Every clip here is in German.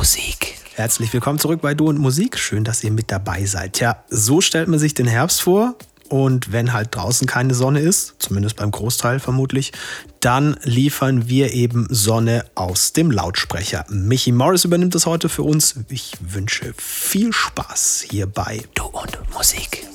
Musik. Herzlich willkommen zurück bei Du und Musik. Schön, dass ihr mit dabei seid. Ja, so stellt man sich den Herbst vor. Und wenn halt draußen keine Sonne ist, zumindest beim Großteil vermutlich, dann liefern wir eben Sonne aus dem Lautsprecher. Michi Morris übernimmt das heute für uns. Ich wünsche viel Spaß hier bei Du und Musik.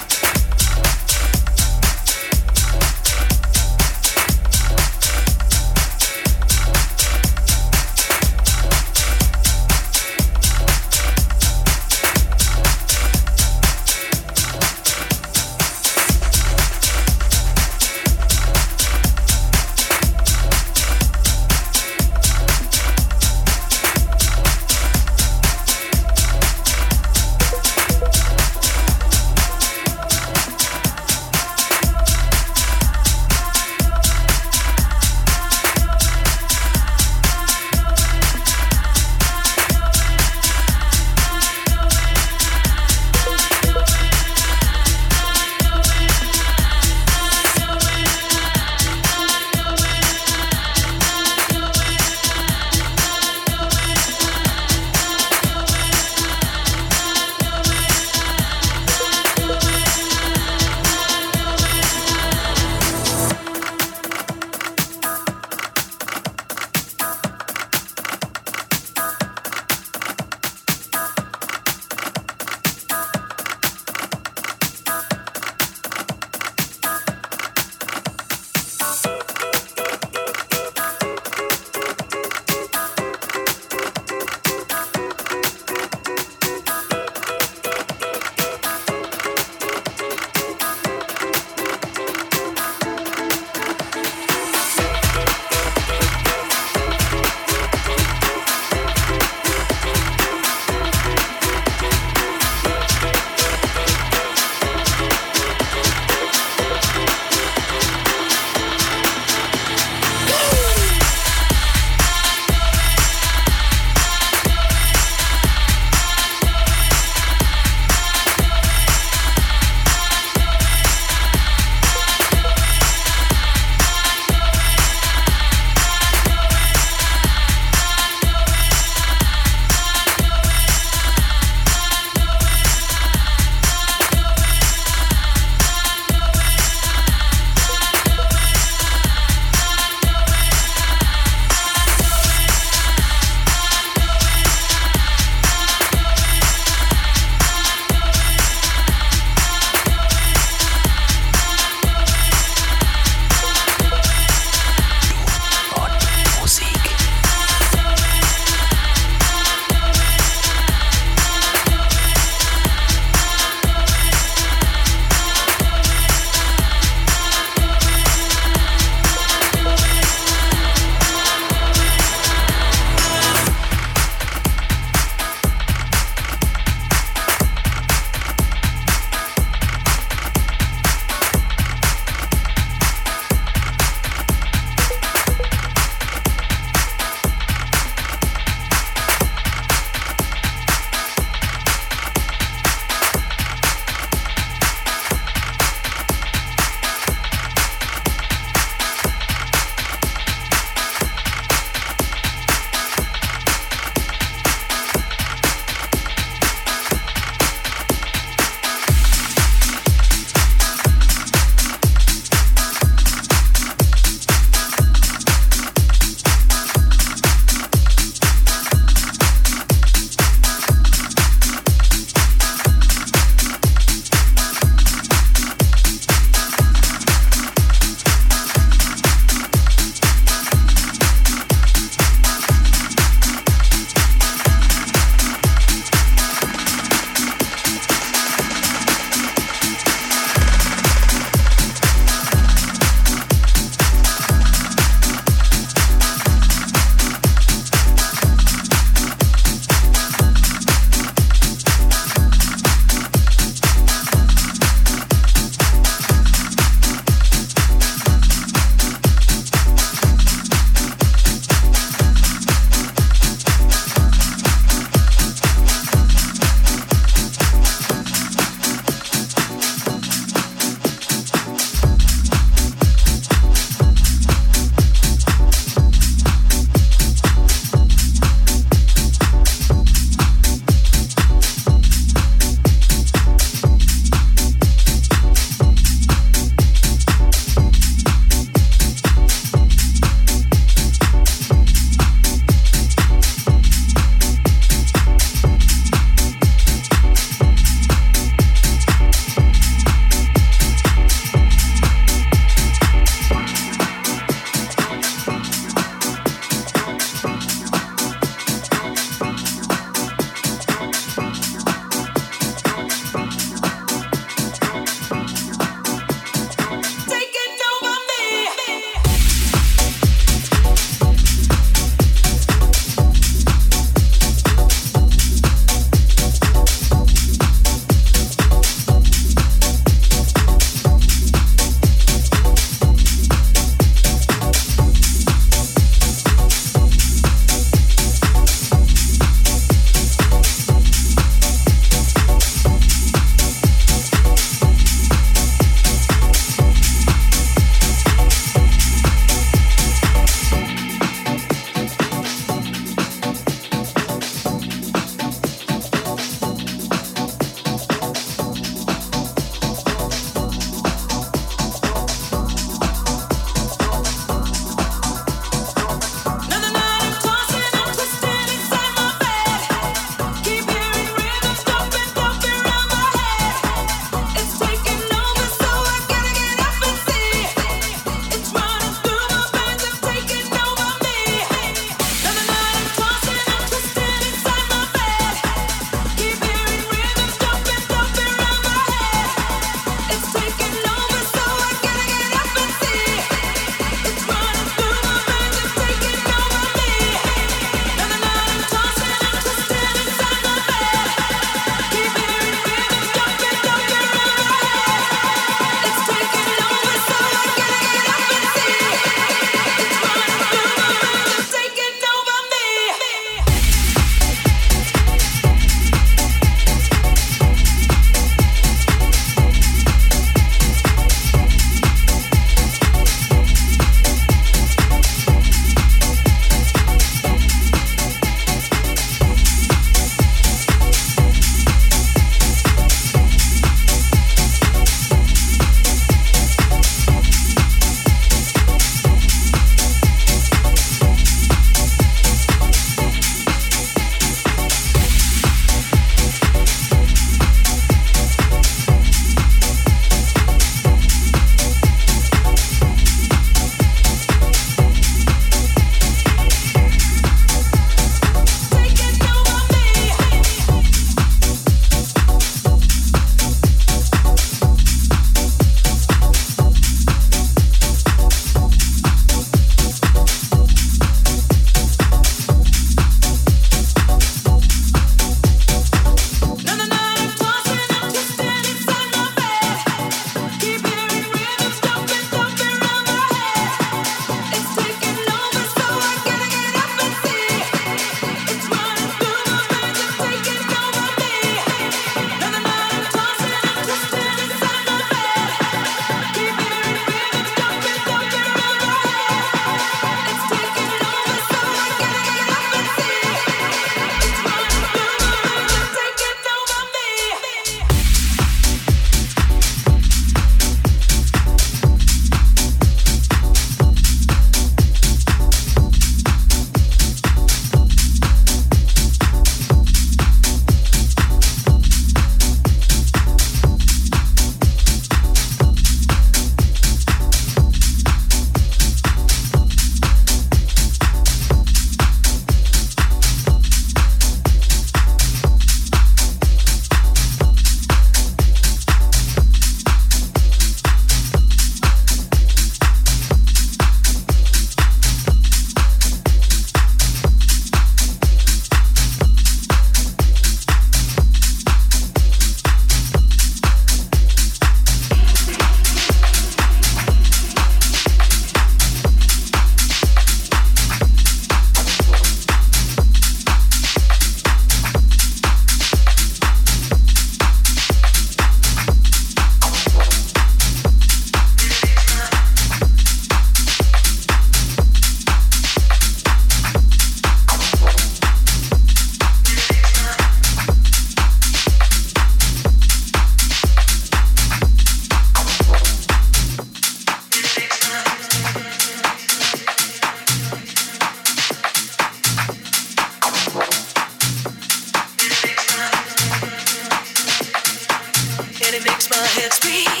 heads be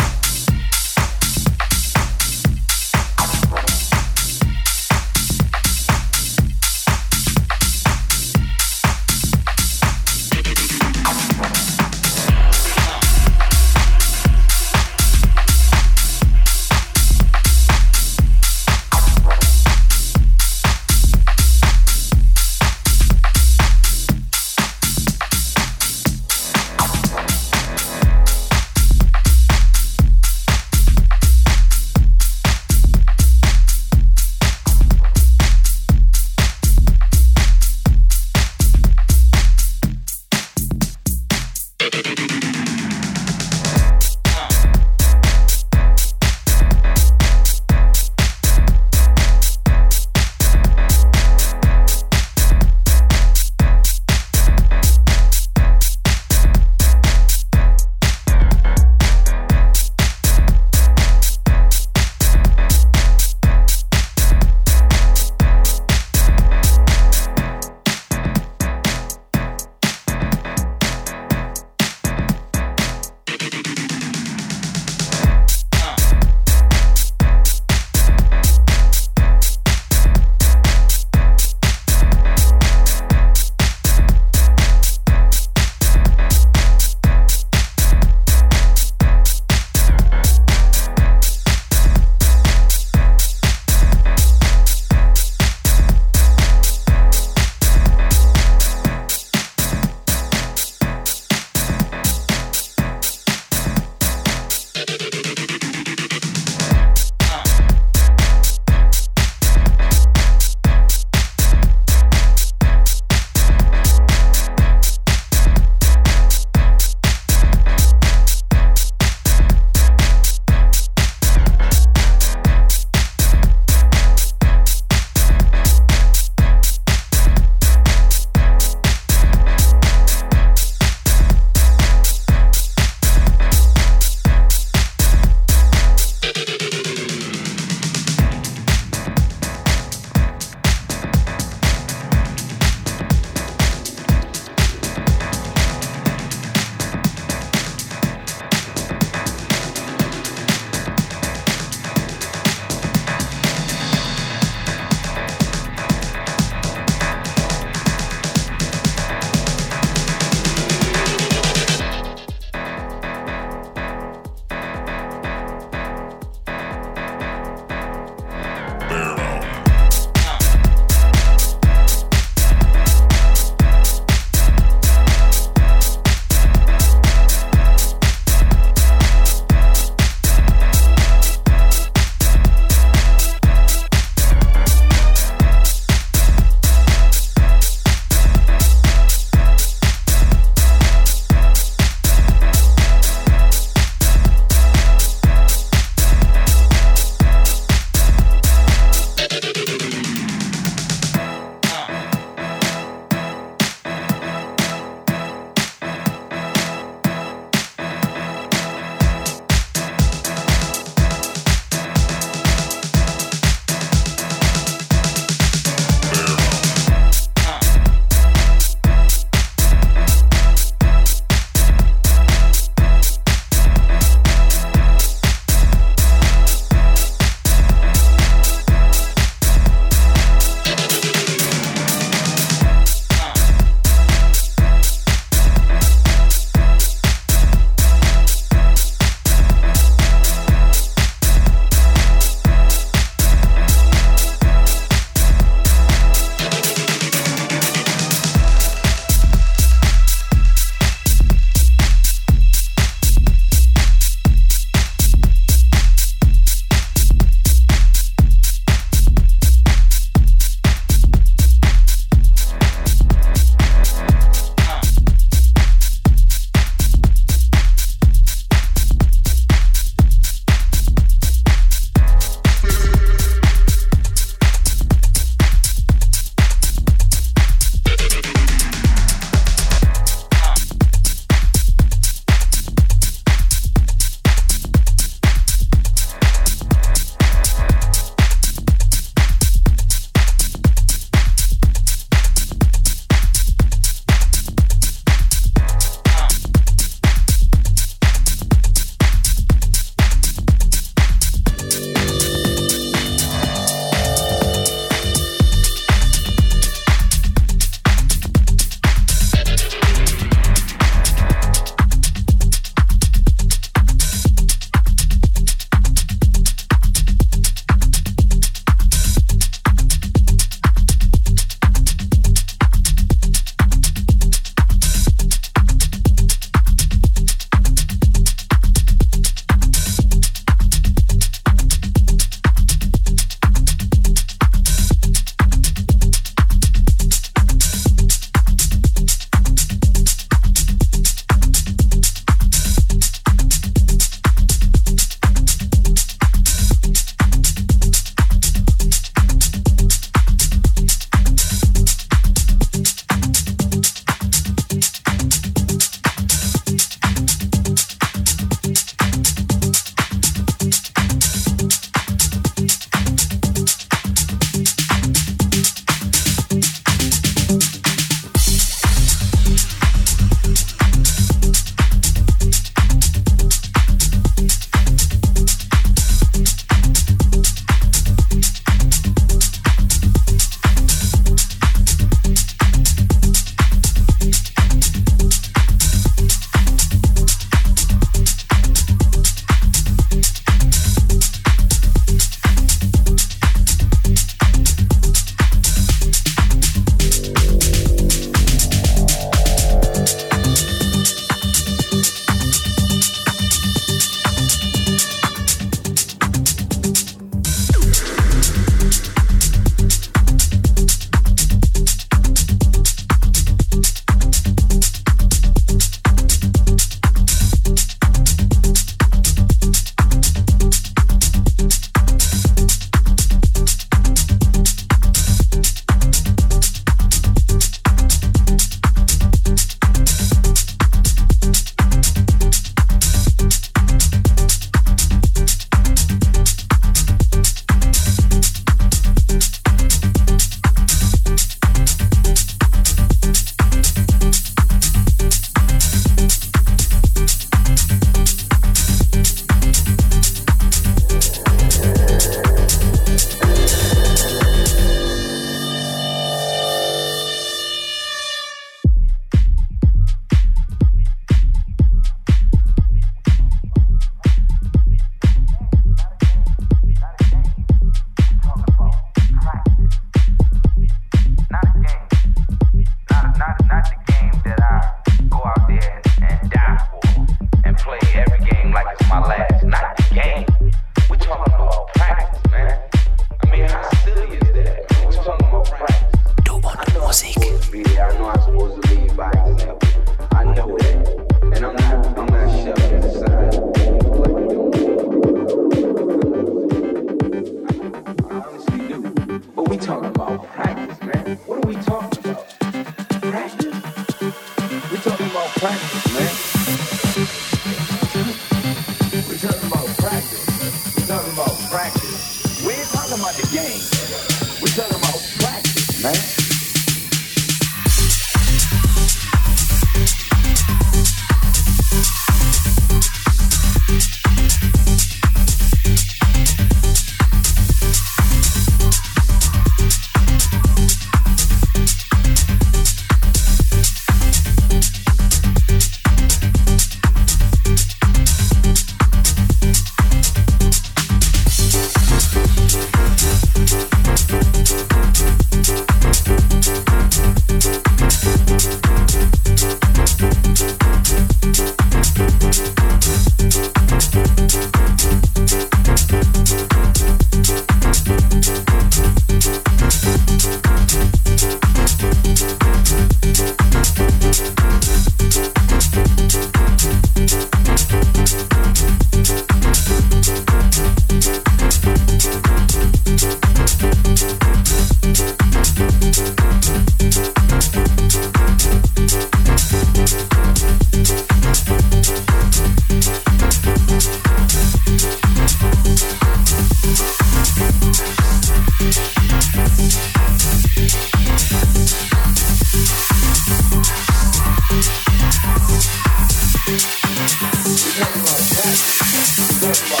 Right.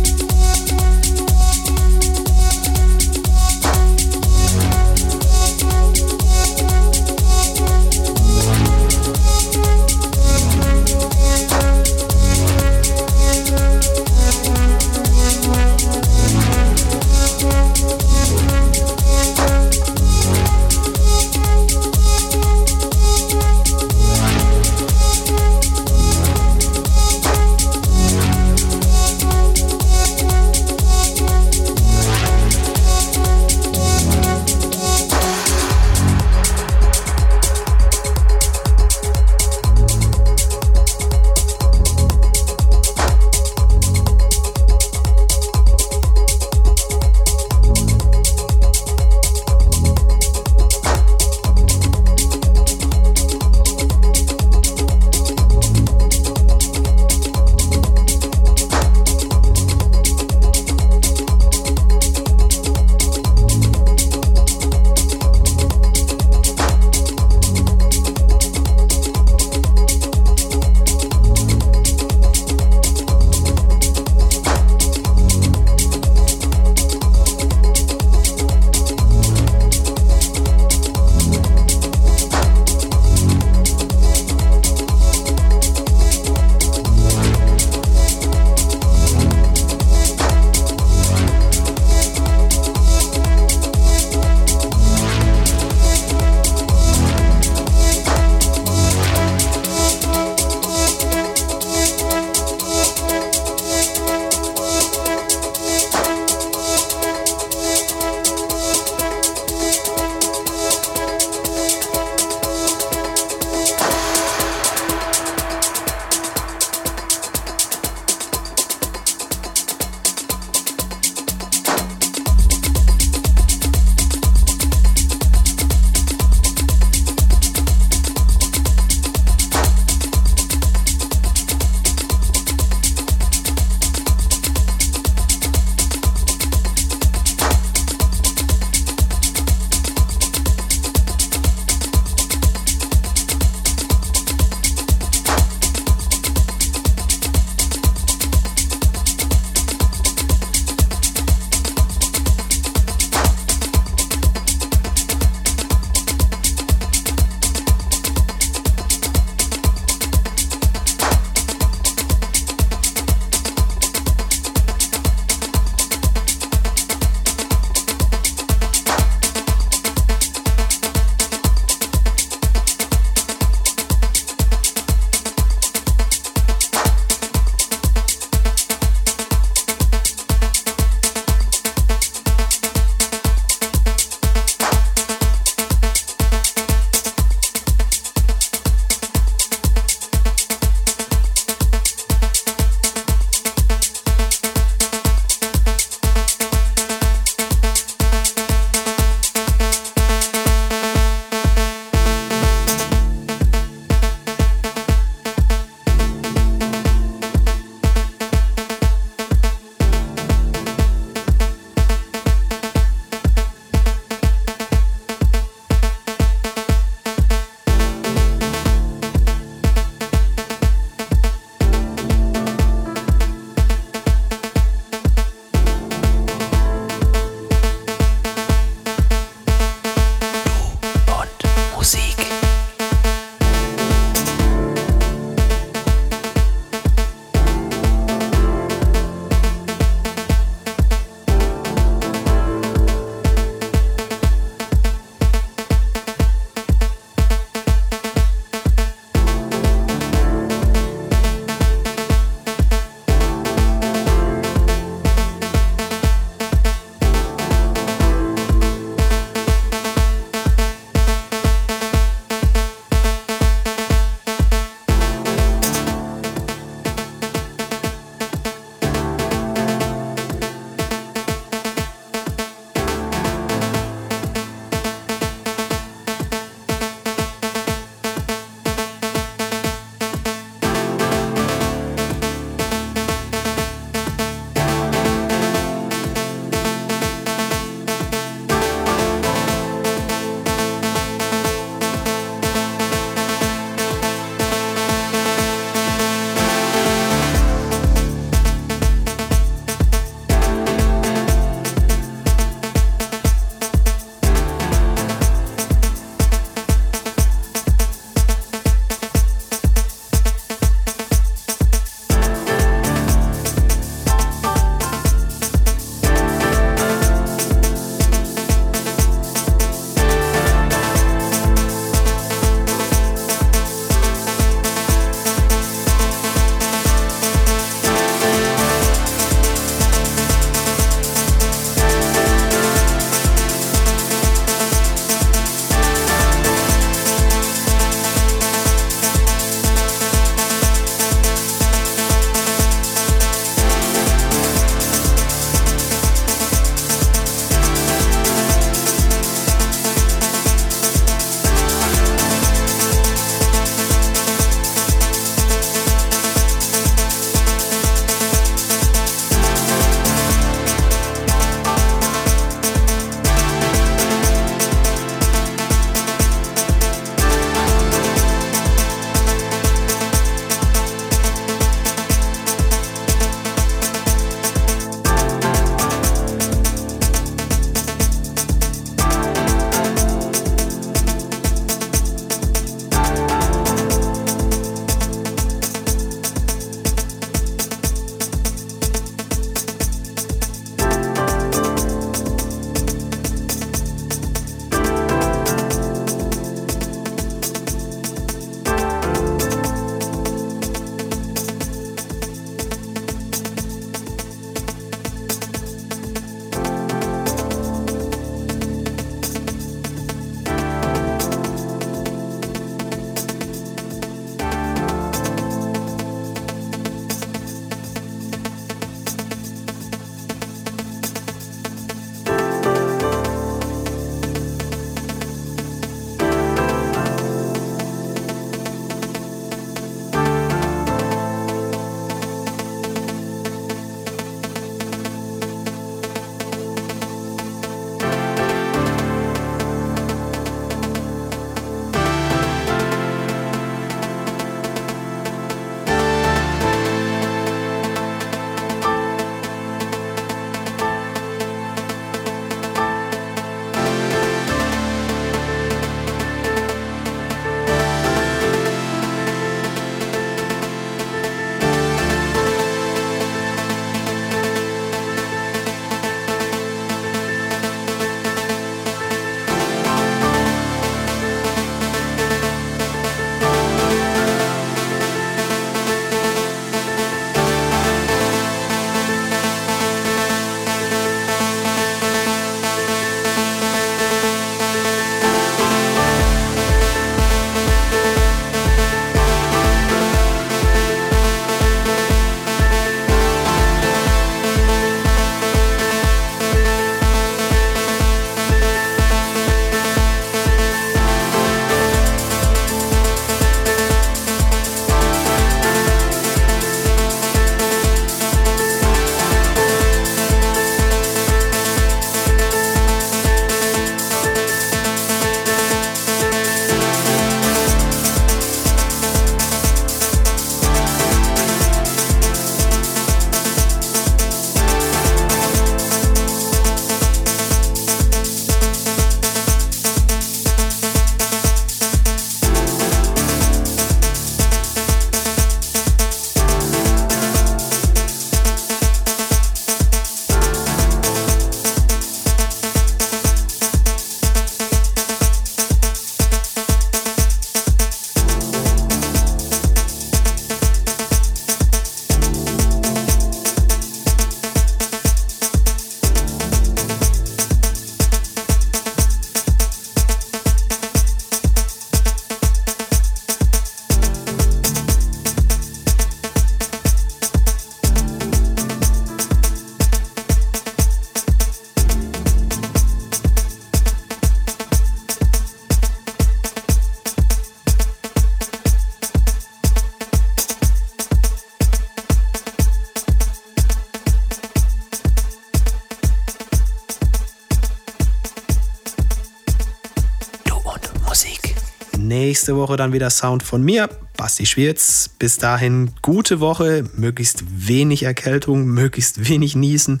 Nächste Woche dann wieder Sound von mir, Basti Schwierz. Bis dahin gute Woche, möglichst wenig Erkältung, möglichst wenig Niesen,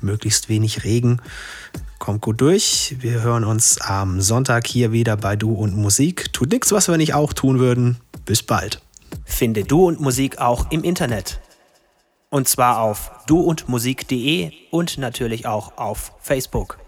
möglichst wenig Regen. Kommt gut durch. Wir hören uns am Sonntag hier wieder bei Du und Musik. Tut nichts, was wir nicht auch tun würden. Bis bald. Finde Du und Musik auch im Internet. Und zwar auf duundmusik.de und natürlich auch auf Facebook.